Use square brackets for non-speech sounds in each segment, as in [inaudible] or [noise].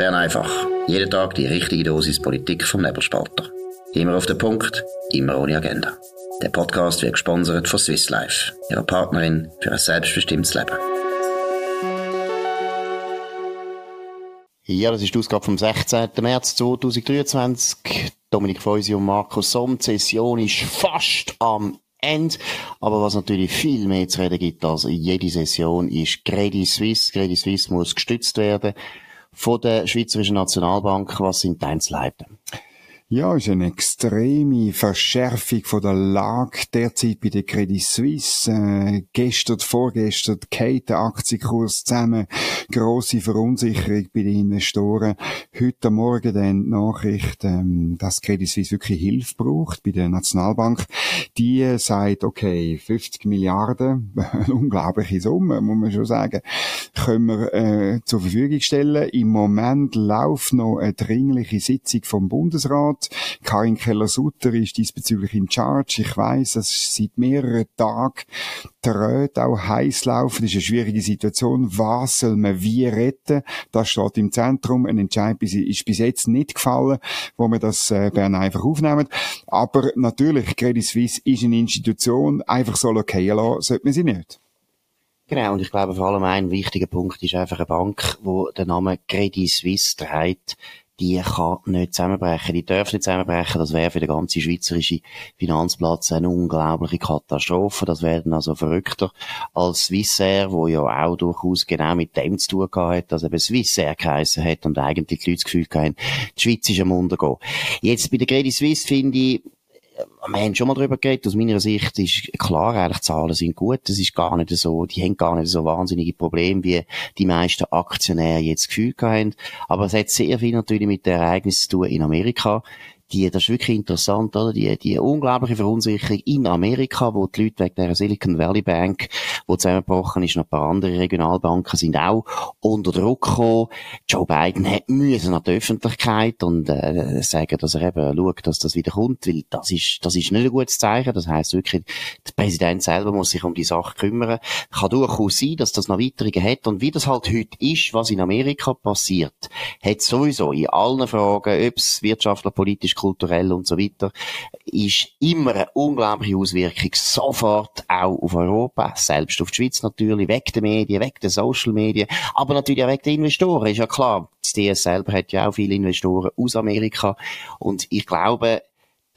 Bern einfach. Jeden Tag die richtige Dosis Politik vom Nebelspalter. Immer auf den Punkt, immer ohne Agenda. Der Podcast wird gesponsert von Swiss Life, ihrer Partnerin für ein selbstbestimmtes Leben. Ja, das ist die Ausgabe vom 16. März 2023. Dominik Feusi und Markus Somm. Die Session ist fast am Ende. Aber was natürlich viel mehr zu reden gibt als jede Session ist Credit Suisse. Credit Suisse muss gestützt werden von der Schweizerischen Nationalbank. Was sind die Einzelheiten? Ja, ist eine extreme Verschärfung von der Lage derzeit bei der Credit Suisse. Äh, gestern, vorgestern, geht der Aktienkurs zusammen. Grosse Verunsicherung bei den Investoren. Heute Morgen dann die Nachricht, ähm, dass Credit Suisse wirklich Hilfe braucht bei der Nationalbank. Die sagt, okay, 50 Milliarden, [laughs] eine unglaubliche Summe, muss man schon sagen, können wir äh, zur Verfügung stellen. Im Moment läuft noch eine dringliche Sitzung vom Bundesrat Rat. Karin Keller-Sutter ist diesbezüglich in Charge. Ich weiß, dass seit mehreren Tagen die Räte auch heiß laufen. Das ist eine schwierige Situation. Was soll man wie retten? Das steht im Zentrum. Ein Entscheid ist bis jetzt nicht gefallen, wo wir das äh, Bern einfach aufnehmen. Aber natürlich, Credit Suisse ist eine Institution. Einfach so okay lassen, sollte man sie nicht. Genau, und ich glaube vor allem ein wichtiger Punkt ist einfach eine Bank, wo der Name Credit Suisse trägt die kann nicht zusammenbrechen, die darf nicht zusammenbrechen. Das wäre für den ganzen schweizerischen Finanzplatz eine unglaubliche Katastrophe. Das wäre dann also verrückter als Swissair, wo ja auch durchaus genau mit dem zu tun hat, dass eben Swissair geheissen hat und eigentlich die Leute das Gefühl hatten, die Schweiz ist am Untergehen. Jetzt bei der Credit Suisse finde ich, wir haben schon mal darüber geredet, aus meiner Sicht ist klar, eigentlich Zahlen sind gut, es ist gar nicht so, die haben gar nicht so wahnsinnige Probleme, wie die meisten Aktionäre jetzt gefühlt haben. Aber es hat sehr viel natürlich mit den Ereignissen zu tun in Amerika die, das ist wirklich interessant, oder? Die, die unglaubliche Verunsicherung in Amerika, wo die Leute wegen der Silicon Valley Bank, wo zusammengebrochen ist, noch ein paar andere Regionalbanken sind auch unter Druck gekommen. Joe Biden hat müssen an die Öffentlichkeit und, äh, sagen, dass er eben schaut, dass das wieder kommt, weil das ist, das ist nicht ein gutes Zeichen. Das heisst wirklich, der Präsident selber muss sich um die Sache kümmern. Kann durchaus sein, dass das noch Weiterungen hat und wie das halt heute ist, was in Amerika passiert, hat sowieso in allen Fragen, ob es wirtschaftlich, politisch, kulturell und so weiter, ist immer eine unglaubliche Auswirkung sofort auch auf Europa, selbst auf die Schweiz natürlich, weg der Medien, weg der Social Medien, aber natürlich auch weg der Investoren, ist ja klar. Das DS selber hat ja auch viele Investoren aus Amerika und ich glaube,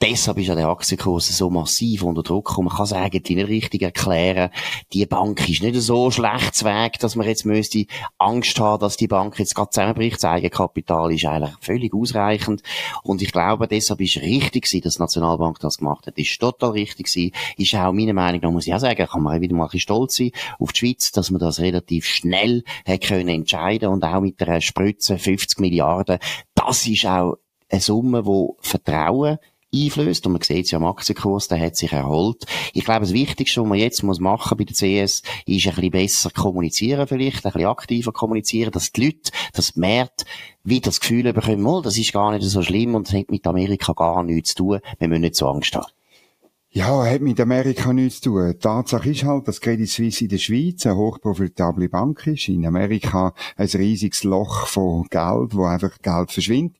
Deshalb ist ja der Aktienkurs so massiv unter Druck und man kann es eigentlich nicht richtig erklären. Die Bank ist nicht so schlecht Weg, dass man jetzt müsste Angst haben, dass die Bank jetzt gerade zusammenbricht. Das Eigenkapital ist eigentlich völlig ausreichend. Und ich glaube, deshalb ist richtig gewesen, dass die Nationalbank das gemacht hat. Ist total richtig gewesen. Ist auch meiner Meinung nach, muss ich auch sagen, kann man wieder mal ein bisschen stolz sein auf die Schweiz, dass man das relativ schnell hat können entscheiden und auch mit der Spritze 50 Milliarden. Das ist auch eine Summe, die Vertrauen einflößt. Und man sieht es ja am Aktienkurs, der hat sich erholt. Ich glaube, das Wichtigste, was man jetzt muss machen bei der CS, ist ein bisschen besser kommunizieren vielleicht, ein bisschen aktiver kommunizieren, dass die Leute, dass die Märkte wieder das Gefühl bekommen, oh, das ist gar nicht so schlimm und hat mit Amerika gar nichts zu tun. Wir müssen nicht so Angst haben. Ja, hat mit Amerika nichts zu tun. Tatsache ist halt, dass Credit Suisse in der Schweiz eine hochprofitable Bank ist. In Amerika ein riesiges Loch von Geld, wo einfach Geld verschwindet.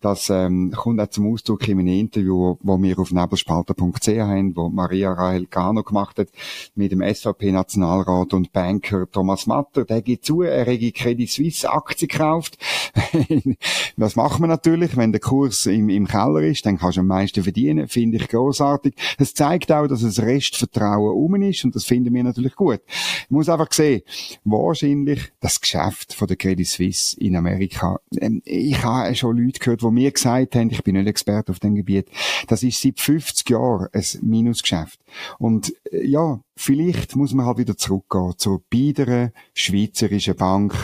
Das ähm, kommt auch zum Ausdruck in einem Interview, wo wir auf nebelspalter.ch haben, wo Maria Rahel Cano gemacht hat mit dem SVP-Nationalrat und Banker Thomas Matter. Der geht zu, er rege Credit Suisse Aktie gekauft. [laughs] das macht man natürlich, wenn der Kurs im, im Keller ist, dann kannst du am meisten verdienen, finde ich großartig. Es zeigt auch, dass es Restvertrauen um ist und das finden wir natürlich gut. Ich muss einfach sehen, wahrscheinlich das Geschäft von der Credit Suisse in Amerika. Ähm, ich habe schon Leute gehört, die mir gesagt haben, ich bin nicht Experte auf dem Gebiet, das ist seit 50 Jahren ein Minusgeschäft. Und äh, ja, vielleicht muss man halt wieder zurückgehen zur biederen schweizerischen Bank,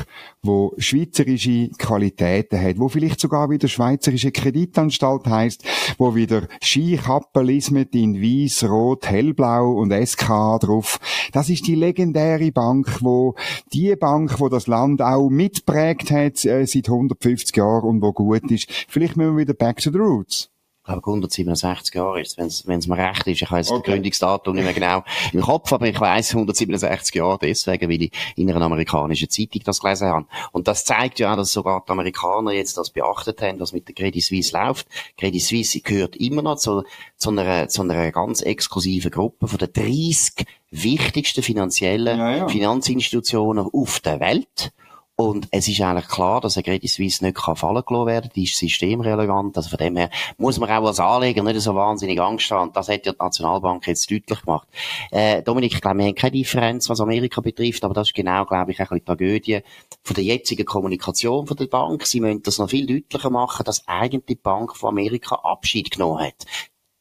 wo schweizerische Qualitäten hat, wo vielleicht sogar wieder schweizerische Kreditanstalt heißt, wo wieder Skikappelismet in weiß, rot, hellblau und SK drauf. Das ist die legendäre Bank, wo die Bank, wo das Land auch mitprägt hat äh, seit 150 Jahren und wo gut ist. Vielleicht müssen wir wieder back to the roots. Ich glaube 167 Jahre ist, wenn es mir recht ist. Ich habe jetzt okay. das Gründungsdatum nicht mehr genau im Kopf, aber ich weiß 167 Jahre deswegen, weil ich in einer amerikanischen Zeitung das gelesen habe. Und das zeigt ja auch, dass sogar die Amerikaner jetzt das beachtet haben, was mit der Credit Suisse läuft. Credit Suisse gehört immer noch zu, zu, einer, zu einer ganz exklusiven Gruppe von den 30 wichtigsten finanziellen ja, ja. Finanzinstitutionen auf der Welt. Und es ist eigentlich klar, dass ein Credit Suisse nicht kann fallen gelassen werden Die ist systemrelevant. Also von dem her muss man auch als Anleger nicht so wahnsinnig Angst haben. Das hat ja die Nationalbank jetzt deutlich gemacht. Äh, Dominik, ich glaube, wir haben keine Differenz, was Amerika betrifft, aber das ist genau, glaube ich, ein bisschen die Tragödie von der jetzigen Kommunikation von der Bank. Sie müssen das noch viel deutlicher machen, dass eigentlich die Bank von Amerika Abschied genommen hat.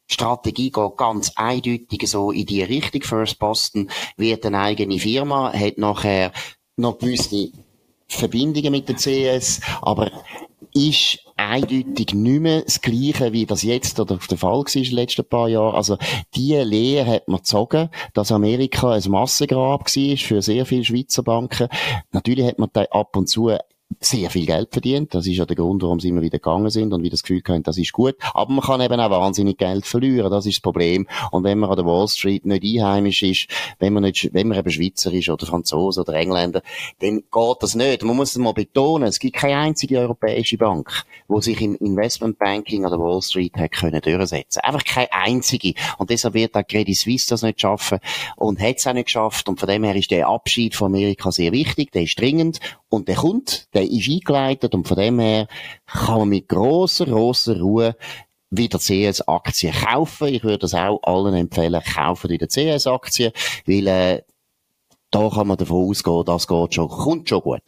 Die Strategie geht ganz eindeutig so in die Richtung. First Boston wird eine eigene Firma, hat nachher noch gewisse Verbindungen mit der CS, aber ist eindeutig nicht mehr das Gleiche, wie das jetzt oder der Fall war in den letzten paar Jahren. Also, die Lehre hat man gezogen, dass Amerika ein Massengrab war für sehr viele Schweizer Banken. Natürlich hat man da ab und zu sehr viel Geld verdient. Das ist ja der Grund, warum sie immer wieder gegangen sind und wie das Gefühl haben, das ist gut. Aber man kann eben auch wahnsinnig Geld verlieren. Das ist das Problem. Und wenn man an der Wall Street nicht einheimisch ist, wenn man nicht, wenn man eben Schweizer ist oder Franzose oder Engländer, dann geht das nicht. Man muss es mal betonen. Es gibt keine einzige europäische Bank, wo sich im Investmentbanking an der Wall Street hat können durchsetzen. Einfach keine einzige. Und deshalb wird auch Credit Suisse das nicht schaffen und hat es auch nicht geschafft. Und von dem her ist der Abschied von Amerika sehr wichtig. Der ist dringend und der kommt. Der ist eingeleitet und von dem her kann man mit grosser, grosser Ruhe wieder CS-Aktien kaufen. Ich würde das auch allen empfehlen, kaufen wieder CS-Aktien, weil äh, da kann man davon ausgehen, das geht schon, kommt schon gut.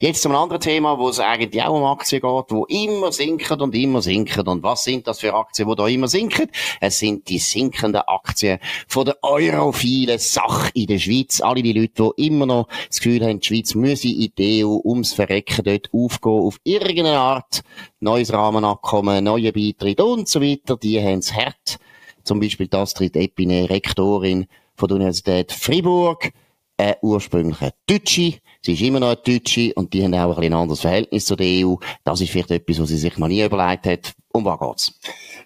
Jetzt zu einem anderen Thema, wo es eigentlich auch um Aktien geht, wo immer sinken und immer sinken. Und was sind das für Aktien, wo da immer sinken? Es sind die sinkenden Aktien von der europhilen Sache in der Schweiz. Alle die Leute, die immer noch das Gefühl haben, die Schweiz müsse in die EU ums Verrecken dort aufgehen, auf irgendeine Art, neues Rahmenabkommen, neue Beitritt und so weiter, die haben es hart. Zum Beispiel das tritt Epine, Rektorin von der Universität Fribourg, äh, ursprünglich Deutsche. Sie ist immer noch eine Deutsche und die haben auch ein, ein anderes Verhältnis zu der EU. Das ist vielleicht etwas, was sie sich noch nie überlegt hat. Um was geht's?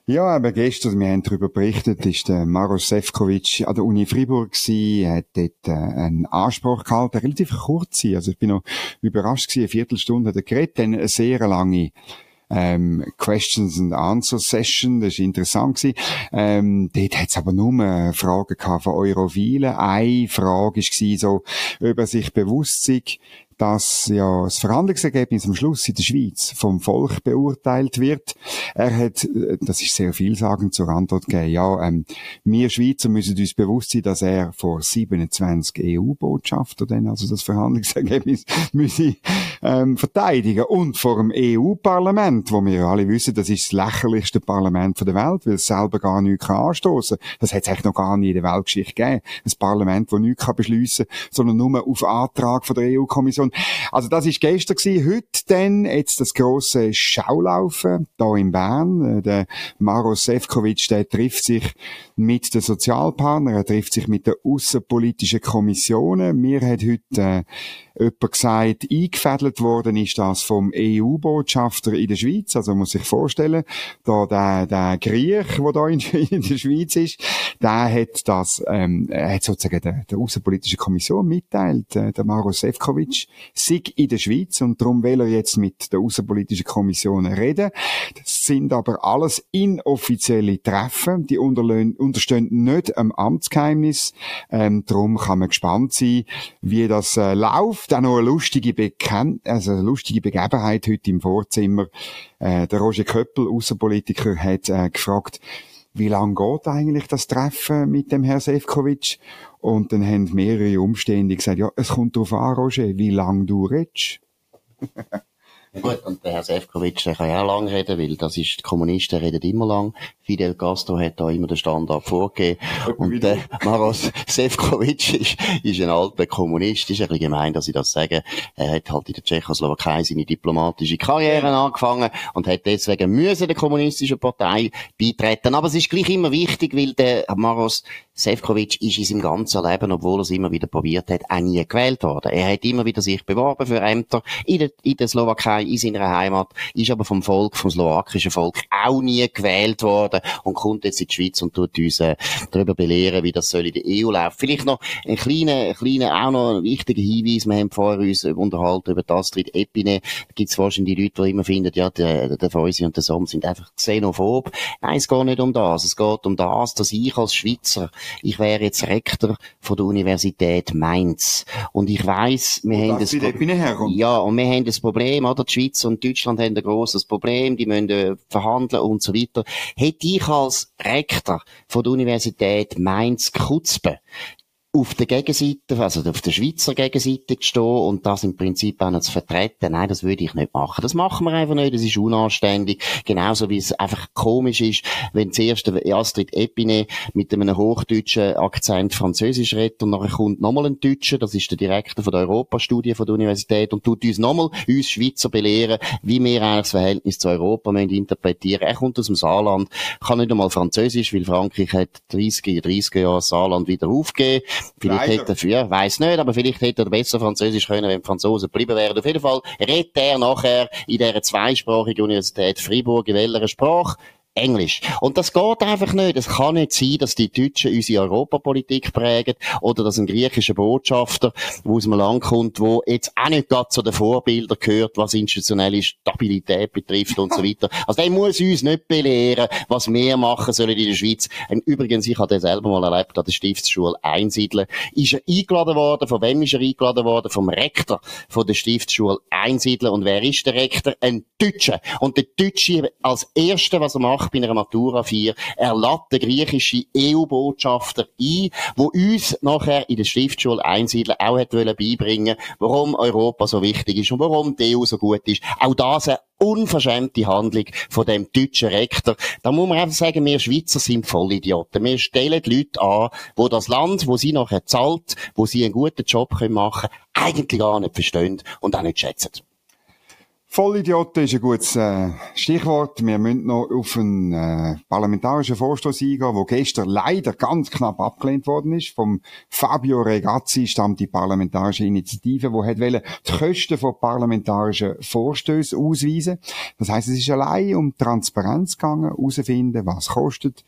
Ja, aber gestern, wir haben darüber berichtet, ist der Maros Sefcovic an der Uni Fribourg gewesen, hat dort äh, einen Anspruch gehalten, relativ kurz. Also ich bin noch überrascht gewesen, eine Viertelstunde hat er geredet, dann eine sehr lange ähm, Questions and Answer Session, das war interessant gewesen. Ähm, dort hat es aber nur Fragen gehabt von Eurovilen. Eine Frage war so, ob er sich bewusst sei, dass ja das Verhandlungsergebnis am Schluss in der Schweiz vom Volk beurteilt wird. Er hat, äh, das ist sehr vielsagend zur Antwort gegeben, ja, ähm, wir Schweizer müssen uns bewusst sein, dass er vor 27 EU-Botschafter dann also das Verhandlungsergebnis [laughs] müsse ähm, verteidigen und vor dem EU-Parlament, wo wir alle wissen, das ist das lächerlichste Parlament der Welt, weil es selber gar nichts kann anstoßen. Das hat es eigentlich noch gar nie in der Weltgeschichte gegeben. Ein Parlament, das nichts kann beschliessen, sondern nur auf Antrag von der EU-Kommission also das ist gestern gewesen. Heute dann jetzt das große Schaulaufen da in Bern. Äh, der Maros Sefcovic, der trifft sich mit den Sozialpartnern, er trifft sich mit den außenpolitischen Kommissionen. Mir hat heute äh, jemand gesagt, eingefädelt worden ist das vom EU-Botschafter in der Schweiz. Also man muss sich vorstellen, da der, der Griech, der da in, [laughs] in, der Schweiz ist, der hat das, ähm, hat sozusagen der, der Außenpolitische Kommission mitteilt, äh, der Maros Sefcovic, sei in der Schweiz und darum will er jetzt mit der Außenpolitischen Kommission reden. Das sind aber alles inoffizielle Treffen, die unterstehen nicht am Amtsgeheimnis. Ähm, darum kann man gespannt sein, wie das äh, läuft. Auch noch eine lustige Bekennt also eine lustige Begebenheit heute im Vorzimmer. Äh, der Roger Köppel, Außenpolitiker, hat äh, gefragt, wie lang geht eigentlich das Treffen mit dem Herrn Sefcovic? Und dann haben mehrere Umstände gesagt, ja, es kommt darauf an, Roger, wie lang du redest. [laughs] Gut, und der Herr Sefcovic, der kann ja auch lang reden, weil das ist, die Kommunisten reden immer lang. Fidel Castro hat da immer den Standard vorgegeben. Und der [laughs] Maros Sefcovic ist, ist ein alter Kommunist, ist ein bisschen gemein, dass ich das sage. Er hat halt in der Tschechoslowakei seine diplomatische Karriere angefangen und hat deswegen müssen der kommunistischen Partei beitreten. Aber es ist gleich immer wichtig, weil der Maros Sefcovic ist in seinem ganzen Leben, obwohl er es immer wieder probiert hat, auch nie gewählt worden. Er hat immer wieder sich beworben für Ämter in der, in der Slowakei, in seiner Heimat, ist aber vom Volk, vom slowakischen Volk auch nie gewählt worden und kommt jetzt in die Schweiz und tut uns äh, darüber belehren, wie das soll in der EU laufen. Vielleicht noch ein kleiner, kleiner, auch noch ein wichtiger Hinweis. Wir haben vorher uns unterhalten über das Astrid Epine. Da gibt es wahrscheinlich Leute, die immer finden, ja, der, der Feusi und der Somm sind einfach xenophob. Nein, es geht nicht um das. Es geht um das, dass ich als Schweizer, ich wäre jetzt Rektor von der Universität Mainz. Und ich weiss, wir und haben das, ja, und wir haben das Problem, oder? Die Schweiz und Deutschland haben ein grosses Problem, die müssen äh, verhandeln und so weiter. Hätte ich als Rektor von der Universität Mainz Kutzbe auf der Gegenseite, also auf der Schweizer Gegenseite zu stehen und das im Prinzip auch noch zu vertreten, nein, das würde ich nicht machen. Das machen wir einfach nicht, das ist unanständig. Genauso wie es einfach komisch ist, wenn zuerst Astrid Epine mit einem hochdeutschen Akzent Französisch redet und nachher kommt nochmal ein Deutscher, das ist der Direktor von der Europastudie von der Universität und tut uns nochmal, uns Schweizer belehren, wie wir eigentlich das Verhältnis zu Europa müssen interpretieren. Er kommt aus dem Saarland, kann nicht einmal Französisch, weil Frankreich hat 30, 30 Jahre Saarland wieder aufgegeben. Vielleicht Leider. hätte er, ja, weiss nicht, aber vielleicht hätte er besser Französisch können, wenn die Franzosen geblieben wären. Auf jeden Fall redet er nachher in dieser zweisprachigen Universität Fribourg in welcher Sprache? Englisch. Und das geht einfach nicht. Es kann nicht sein, dass die Deutschen unsere Europapolitik prägen oder dass ein griechischer Botschafter, der aus einem Land kommt, wo jetzt auch nicht gerade zu den Vorbildern gehört, was institutionelle Stabilität betrifft und so [laughs] weiter. Also der muss uns nicht belehren, was wir machen sollen in der Schweiz. Und übrigens, ich habe das selber mal erlebt an der Stiftsschule Einsiedeln. Ist er eingeladen worden? Von wem ist er eingeladen worden? Vom Rektor von der Stiftsschule Einsiedeln. Und wer ist der Rektor? Ein Deutscher. Und der Deutsche als Erste, was er macht, gemacht bei einer Matura 4. Er lädt den griechischen EU-Botschafter ein, wo uns nachher in der Schriftschule einsiedeln auch hat beibringen warum Europa so wichtig ist und warum die EU so gut ist. Auch das eine unverschämte Handlung von dem deutschen Rektor. Da muss man einfach sagen, wir Schweizer sind Vollidioten. Wir stellen die Leute an, wo das Land, wo sie nachher zahlt, wo sie einen guten Job machen können, eigentlich gar nicht verstehen und auch nicht schätzen. Vollidioten ist ein gutes äh, Stichwort. Wir müssen noch auf einen äh, parlamentarischen Vorstoß eingehen, der gestern leider ganz knapp abgelehnt worden ist. Vom Fabio Regazzi stammt die parlamentarische Initiative, die hat wollen, die Kosten von parlamentarischen Vorstößen ausweisen. Das heißt, es ist allein um Transparenz gegangen, herausfinden, was kostet,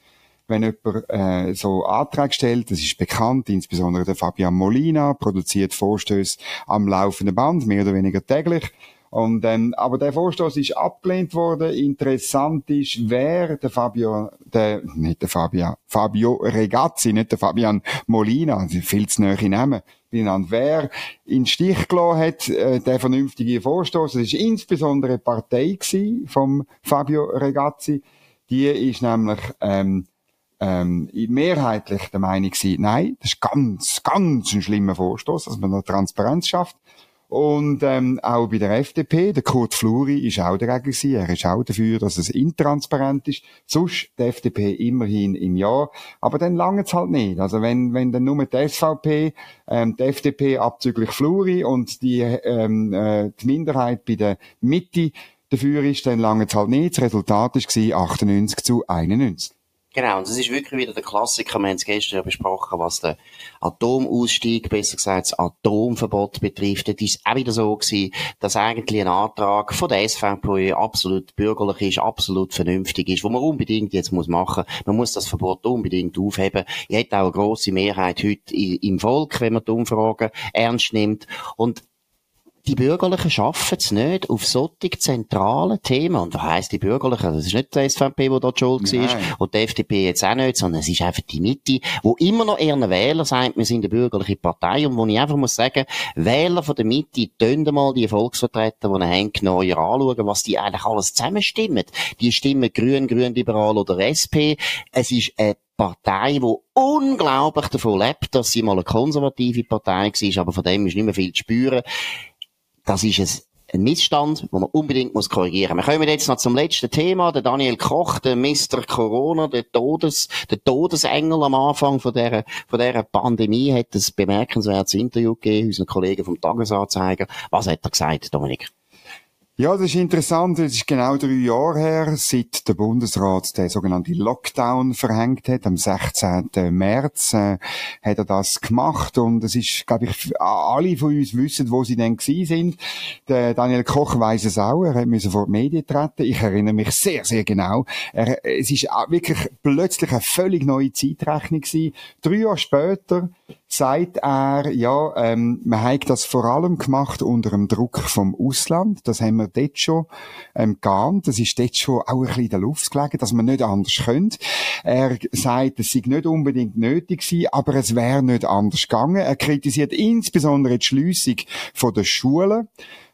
wenn jemand äh, so Anträge stellt, das ist bekannt, insbesondere der Fabian Molina produziert Vorstöße am laufenden Band, mehr oder weniger täglich. Und, ähm, aber der Vorstoß ist abgelehnt worden. Interessant ist, wer der Fabio, der, nicht der Fabio, Fabio Regazzi, nicht der Fabian Molina, viel zu nahe Namen, benannt, wer in Stich gelassen hat, äh, der vernünftige Vorstoß. Das ist insbesondere eine Partei vom Fabio Regazzi. Die ist nämlich, ähm, ähm, mehrheitlich der Meinung gewesen, nein, das ist ganz, ganz ein schlimmer Vorstoß, dass man da Transparenz schafft. Und ähm, auch bei der FDP, der Kurt Fluri ist auch dagegen gewesen. Er ist auch dafür, dass es intransparent ist. Sonst die FDP immerhin im Jahr. Aber dann lange es halt nicht. Also wenn, wenn dann nur die SVP, ähm, die FDP abzüglich Fluri und die, ähm, äh, die Minderheit bei der Mitte dafür ist, dann lange es halt nicht. Das Resultat war 98 zu 91. Genau, und das ist wirklich wieder der Klassiker. Wir haben es gestern ja besprochen, was den Atomausstieg, besser gesagt, das Atomverbot betrifft. Das ist auch wieder so gewesen, dass eigentlich ein Antrag von der SVP absolut bürgerlich ist, absolut vernünftig ist, wo man unbedingt jetzt muss machen. Man muss das Verbot unbedingt aufheben. Ich hätte auch eine grosse Mehrheit heute im Volk, wenn man die Umfragen ernst nimmt. Und die Bürgerlichen schaffen es nicht auf solche zentralen Themen. Und was heisst die Bürgerlichen? Das ist nicht die SVP, die da die Schuld Nein. war. Und die FDP jetzt auch nicht, sondern es ist einfach die Mitte, wo immer noch ihren Wähler sagt, wir sind eine bürgerliche Partei. Und wo ich einfach muss sagen, Wähler von der Mitte, tönen mal die Volksvertreter, die haben, genauer anschauen, was die eigentlich alles zusammenstimmen. Die stimmen grün, grün, liberal oder SP. Es ist eine Partei, die unglaublich davon lebt, dass sie mal eine konservative Partei war, aber von dem ist nicht mehr viel zu spüren. Das ist ein ein Missstand, den man unbedingt muss korrigieren muss. Wir kommen jetzt noch zum letzten Thema. Der Daniel Koch, der Mr. Corona, der Todes, der Todesengel am Anfang von dieser, von dieser Pandemie, hat ein bemerkenswertes Interview gegeben, unseren Kollegen vom Tagesanzeiger. Was hat er gesagt, Dominik? Ja, das ist interessant. Es ist genau drei Jahre her, seit der Bundesrat den sogenannten Lockdown verhängt hat. Am 16. März äh, hat er das gemacht und es ist, glaube ich, alle von uns wissen, wo sie denn gewesen sind. Der Daniel Koch weiß es auch. Er hat müssen vor die Medien treten. Ich erinnere mich sehr, sehr genau. Er, es ist wirklich plötzlich eine völlig neue Zeitrechnung gewesen. Drei Jahre später sagt er, ja, ähm, man hat das vor allem gemacht unter dem Druck vom Ausland. Das haben wir dort schon ähm, geahnt. Das ist dort schon auch ein bisschen in der Luft gelegen, dass man nicht anders könnte. Er sagt, es sei nicht unbedingt nötig gewesen, aber es wäre nicht anders gegangen. Er kritisiert insbesondere die Schliessung von den Schulen.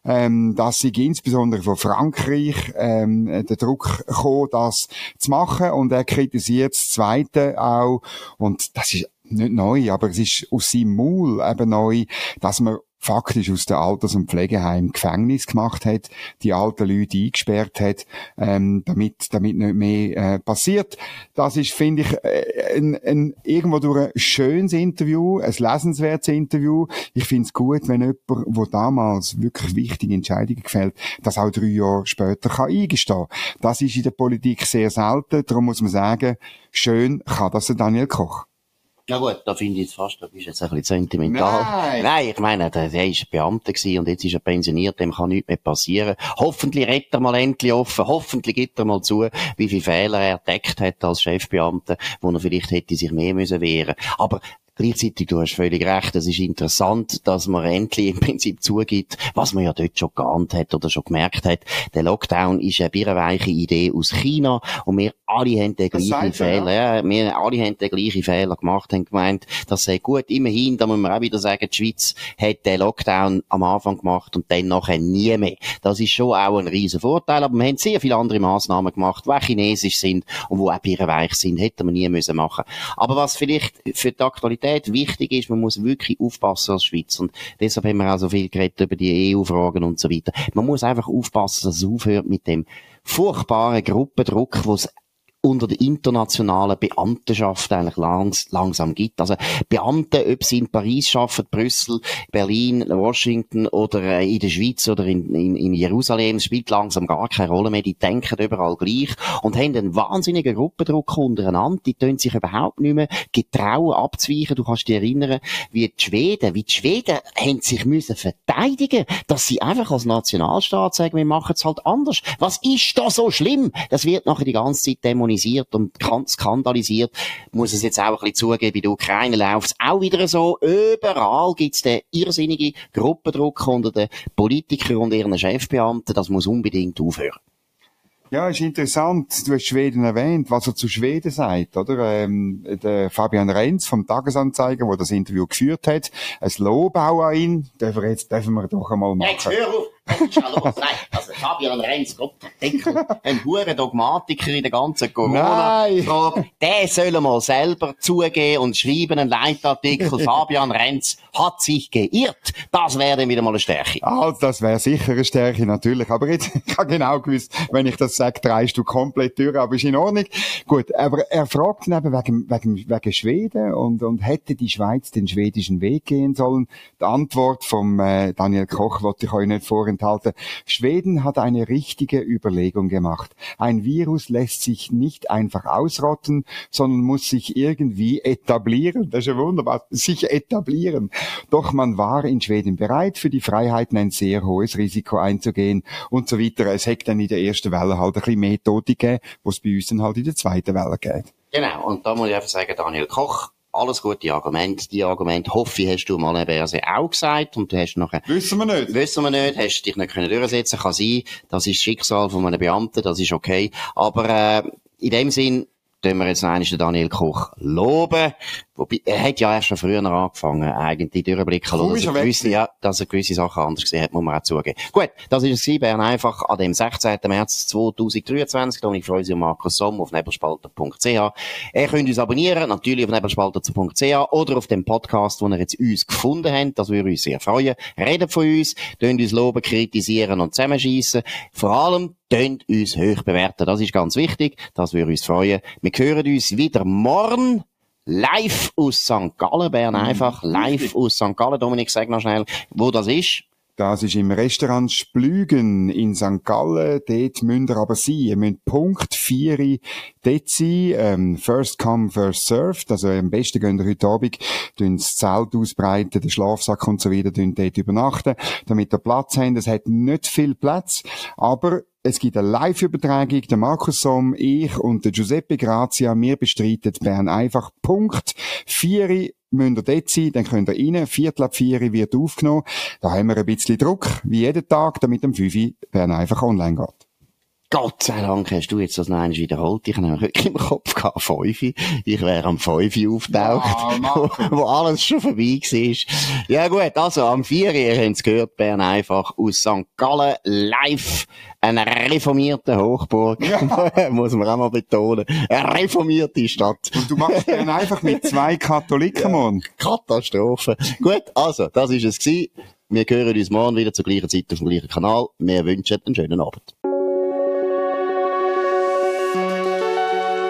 Ähm, dass sie insbesondere von Frankreich ähm, der Druck gekommen, das zu machen. Und er kritisiert das Zweite auch. Und das ist nicht neu, aber es ist aus seinem Maul eben neu, dass man faktisch aus der Alters- und Pflegeheim Gefängnis gemacht hat, die alten Leute eingesperrt hat, ähm, damit, damit nicht mehr äh, passiert. Das ist, finde ich, äh, ein, ein, irgendwo durch ein schönes Interview, ein lesenswertes Interview. Ich finde es gut, wenn jemand, der damals wirklich wichtige Entscheidungen gefällt, das auch drei Jahre später kann eingestehen. Das ist in der Politik sehr selten. Darum muss man sagen, schön kann das der Daniel Koch. Ja gut, da finde ich jetzt fast, da bist jetzt ein bisschen sentimental. Nein, Nein ich meine, der, der ist Beamter gewesen und jetzt ist er pensioniert, dem kann nichts mehr passieren. Hoffentlich rettet er mal endlich offen, hoffentlich gibt er mal zu, wie viele Fehler er entdeckt hat als Chefbeamter, wo er vielleicht hätte sich mehr müssen wehren. Aber Gleichzeitig, du hast völlig recht, es ist interessant, dass man endlich im Prinzip zugibt, was man ja dort schon geahnt hat oder schon gemerkt hat. Der Lockdown ist eine birrenweiche Idee aus China und wir alle haben den gleichen Fehler, ja. ja. wir alle haben den gleichen Fehler gemacht, haben gemeint, das sei gut. Immerhin, da muss man auch wieder sagen, die Schweiz hat den Lockdown am Anfang gemacht und dann nachher nie mehr. Das ist schon auch ein riesen Vorteil, aber wir haben sehr viele andere Massnahmen gemacht, die chinesisch sind und die auch birrenweich sind, hätten wir nie müssen machen. Aber was vielleicht für die Aktualität Qualität wichtig ist, man muss wirklich aufpassen als Schweiz. Und deshalb haben wir auch so viel geredet über die EU-Fragen und so weiter. Man muss einfach aufpassen, dass es aufhört mit dem furchtbaren Gruppendruck, wo es unter der internationalen Beamtenschaft eigentlich langs langsam gibt. Also Beamte, ob sie in Paris arbeiten, Brüssel, Berlin, Washington oder äh, in der Schweiz oder in, in, in Jerusalem, spielt langsam gar keine Rolle mehr. Die denken überall gleich und haben einen wahnsinnigen Gruppendruck untereinander. Die tun sich überhaupt nicht mehr getrauen abzuweichen. Du kannst dich erinnern, wie die Schweden, wie die Schweden haben sich müssen verteidigen, dass sie einfach als Nationalstaat sagen, wir machen es halt anders. Was ist da so schlimm? Das wird nachher die ganze Zeit demonstriert dämonisiert und skandalisiert. Muss es jetzt auch ein bisschen zugeben, bei der Ukraine läuft es auch wieder so. Überall gibt es den irrsinnigen Gruppendruck unter den Politikern und ihren Chefbeamten. Das muss unbedingt aufhören. Ja, ist interessant. Du hast Schweden erwähnt, was er zu Schweden sagt, oder? Ähm, der Fabian Renz vom Tagesanzeiger, der das Interview geführt hat, ein Lob auch an ihn, dürfen wir jetzt, dürfen wir doch einmal machen. Jetzt hör auf! Los. Nein, also Fabian Renz, Gott, Deckel, ein hoher Dogmatiker in der ganzen Corona-Frage, der soll mal selber zugeben und schreiben einen Leitartikel, [laughs] Fabian Renz hat sich geirrt. Das wäre wieder mal eine Stärke. Also, das wäre sicher eine Stärke, natürlich. Aber jetzt, [laughs] ich habe genau gewusst, wenn ich das sage, dreist du komplett durch, aber ist in Ordnung. Gut, aber er fragt dann eben wegen, wegen, wegen Schweden und, und hätte die Schweiz den schwedischen Weg gehen sollen. Die Antwort vom äh, Daniel Koch wollte ich euch nicht vorenthalten vorenthalten. Schweden hat eine richtige Überlegung gemacht. Ein Virus lässt sich nicht einfach ausrotten, sondern muss sich irgendwie etablieren. Das ist ja wunderbar. Sich etablieren. Doch man war in Schweden bereit, für die Freiheiten ein sehr hohes Risiko einzugehen und so weiter. Es hätte dann in der ersten Welle halt ein bisschen mehr Tote gegeben, was bei uns dann halt in der zweiten Welle geht. Genau. Und da muss ich einfach sagen, Daniel Koch alles gute Argumente. Die Argumente, hoffe ich, hast du mal eben auch gesagt und du hast nachher... Wissen wir nicht. Wissen wir nicht, hast dich nicht können durchsetzen kann sein. Das ist Schicksal von einem Beamten, das ist okay. Aber äh, in dem Sinn, tun wir jetzt noch einmal den Daniel Koch loben. Wobei, er hat ja erst schon früher angefangen, eigentlich durchblicken lassen, dass er, gewisse, ja, dass er gewisse Sachen anders gesehen hat, muss man auch zugeben. Gut, das ist es Bern einfach an dem 16. März 2023. Da ich freue mich Markus Somm auf nebelspalter.ch. Ihr könnt uns abonnieren, natürlich auf nebelspalter.ch oder auf dem Podcast, wo ihr jetzt uns gefunden habt. Das würde uns sehr freuen. Redet von uns, könnt uns loben, kritisieren und zusammenschießen. Vor allem, könnt uns hoch bewerten. Das ist ganz wichtig. Das würde uns freuen. Wir hören uns wieder morgen live aus St. Gallen, Bern mhm. einfach, live aus St. Gallen. Dominik, sag noch schnell, wo das ist. Das ist im Restaurant Splügen in St. Gallen. Dort müsst ihr aber sein. Ihr müsst Punkt 4 dort sein. Ähm, first come, first served. Also am besten gehen ihr heute Abend das Zelt ausbreiten, den Schlafsack und so weiter, dort übernachten, damit ihr Platz habt. Es hat nicht viel Platz, aber es gibt eine Live-Übertragung. Der Markus Somm, ich und der Giuseppe Grazia, wir bestreiten Bern einfach. Punkt 4 müsst ihr dort sein, dann könnt ihr rein. Viertel ab vier wird aufgenommen. Da haben wir ein bisschen Druck, wie jeden Tag, damit am 5 Bern einfach online geht. Gott sei Dank hast du jetzt das noch einmal wiederholt. Ich habe wirklich im Kopf gehabt, 5. Ich wäre am 5 auftaucht, ja, [laughs] wo alles schon vorbei war. Ja gut, also am 4. ihr habt es gehört, Bern einfach aus St. Gallen live. Eine reformierte Hochburg, ja. [laughs] muss man auch mal betonen. Eine reformierte Stadt. Und du machst Bern einfach mit zwei Katholiken, ja. Mann. Katastrophe. Gut, also, das ist es gewesen. Wir hören uns morgen wieder zur gleichen Zeit auf dem gleichen Kanal. Wir wünschen einen schönen Abend.